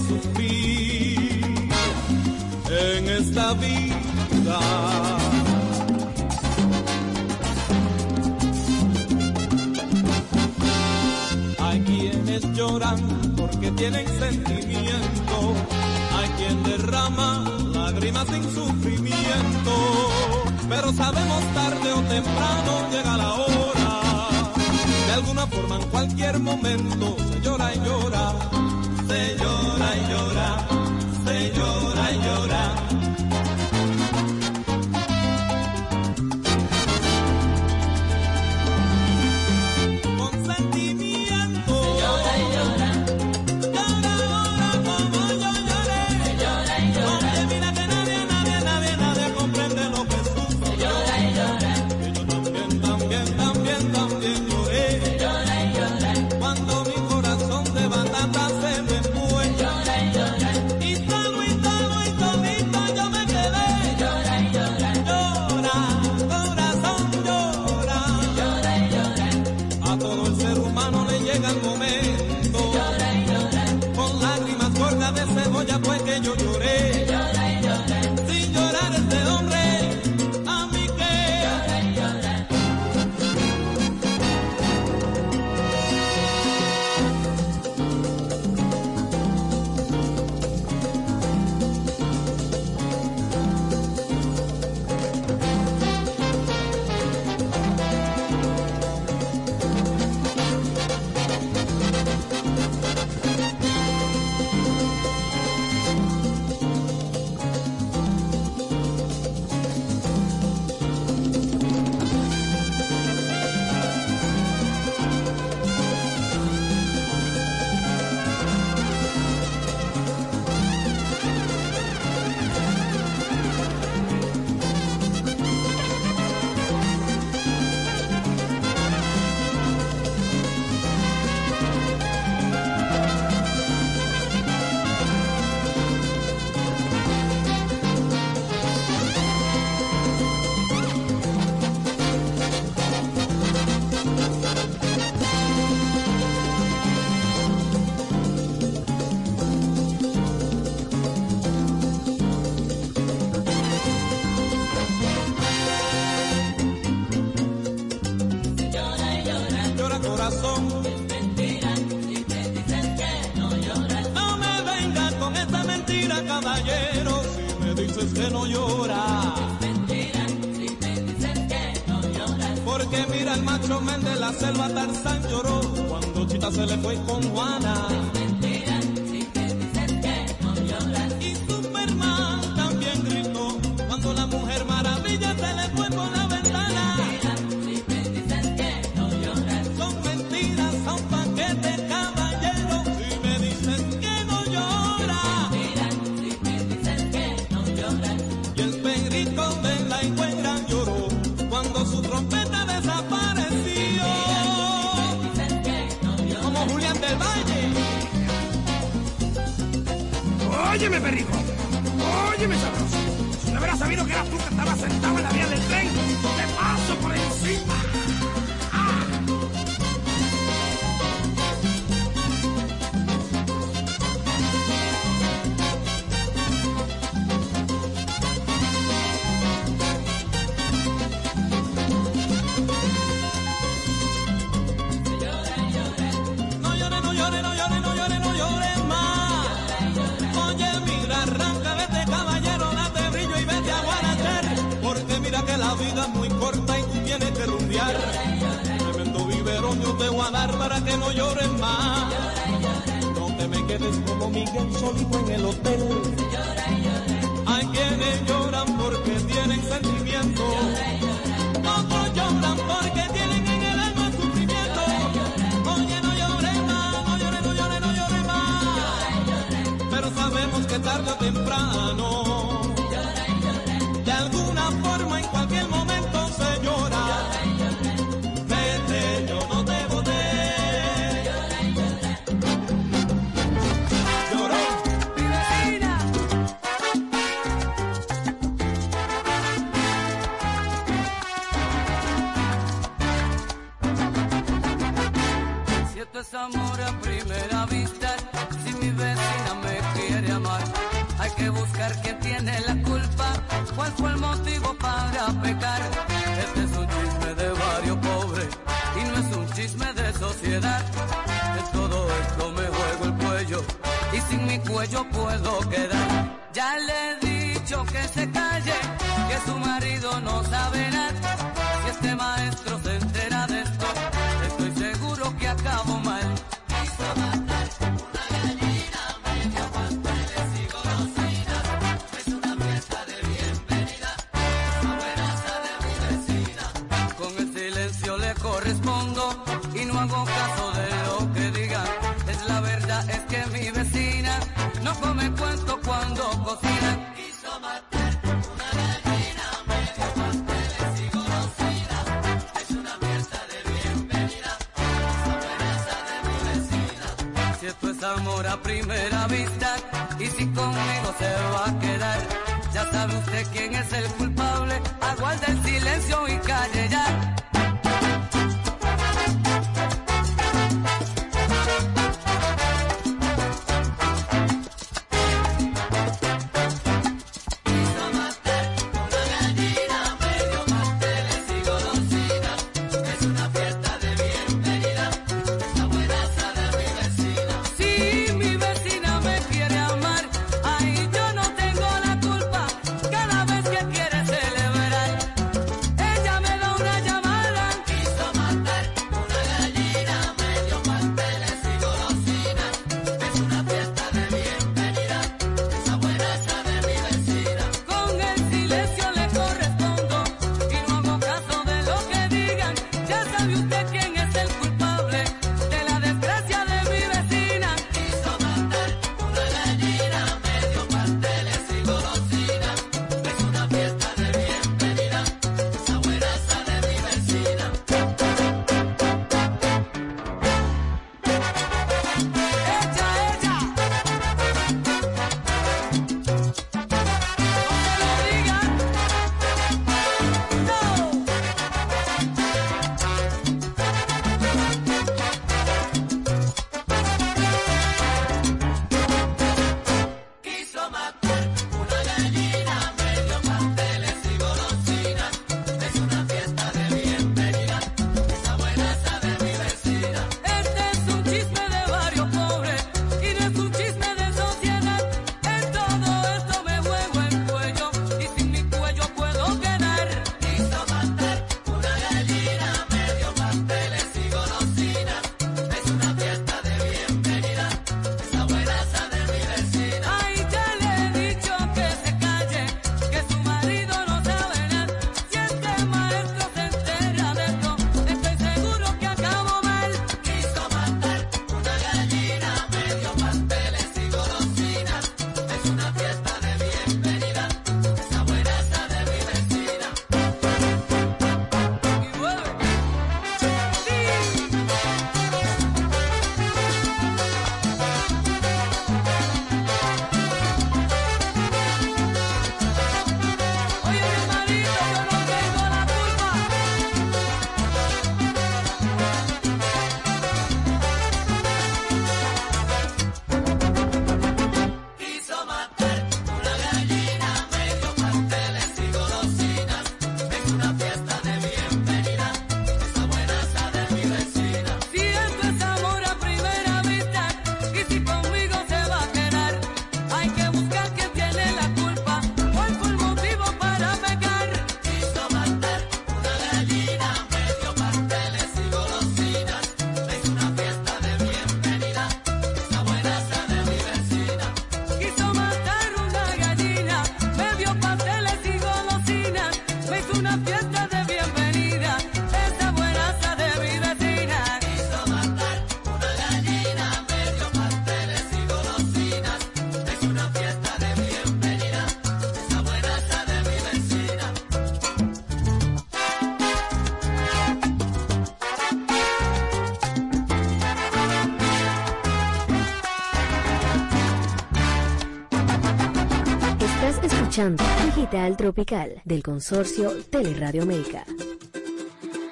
Digital Tropical del consorcio Teleradio América.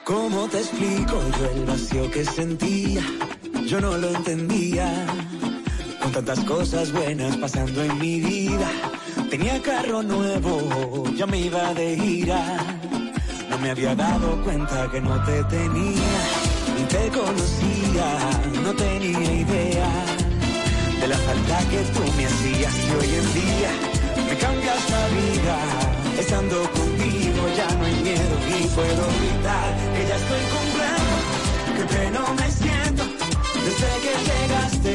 ¿Cómo te explico yo el vacío que sentía? Yo no lo entendía. Con tantas cosas buenas pasando en mi vida. Tenía carro nuevo, ya me iba de gira. No me había dado cuenta que no te tenía. Ni te conocía, no tenía idea. De la falta que tú me hacías y hoy en día Estando contigo ya no hay miedo y puedo gritar que ya estoy completo, que pleno me siento desde que llegaste.